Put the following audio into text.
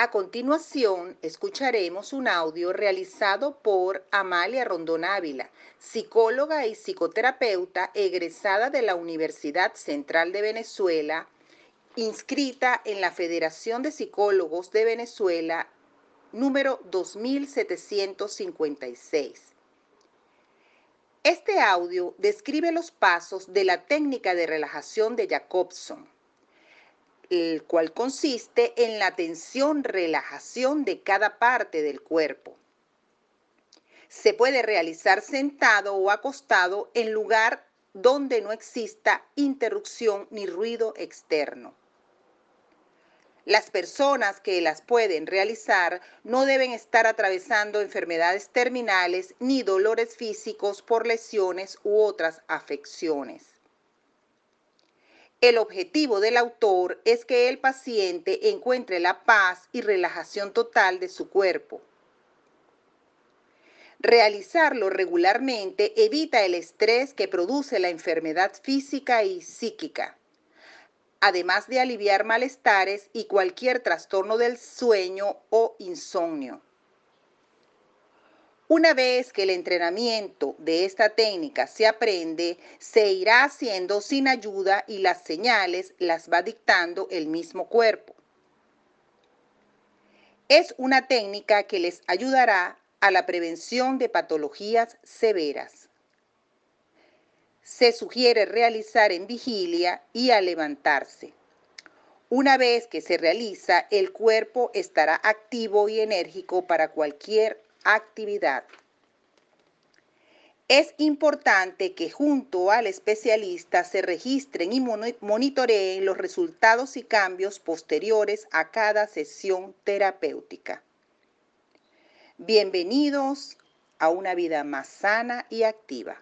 A continuación, escucharemos un audio realizado por Amalia Rondón Ávila, psicóloga y psicoterapeuta egresada de la Universidad Central de Venezuela, inscrita en la Federación de Psicólogos de Venezuela número 2756. Este audio describe los pasos de la técnica de relajación de Jacobson el cual consiste en la tensión-relajación de cada parte del cuerpo. Se puede realizar sentado o acostado en lugar donde no exista interrupción ni ruido externo. Las personas que las pueden realizar no deben estar atravesando enfermedades terminales ni dolores físicos por lesiones u otras afecciones. El objetivo del autor es que el paciente encuentre la paz y relajación total de su cuerpo. Realizarlo regularmente evita el estrés que produce la enfermedad física y psíquica, además de aliviar malestares y cualquier trastorno del sueño o insomnio. Una vez que el entrenamiento de esta técnica se aprende, se irá haciendo sin ayuda y las señales las va dictando el mismo cuerpo. Es una técnica que les ayudará a la prevención de patologías severas. Se sugiere realizar en vigilia y al levantarse. Una vez que se realiza, el cuerpo estará activo y enérgico para cualquier actividad. Es importante que junto al especialista se registren y monitoreen los resultados y cambios posteriores a cada sesión terapéutica. Bienvenidos a una vida más sana y activa.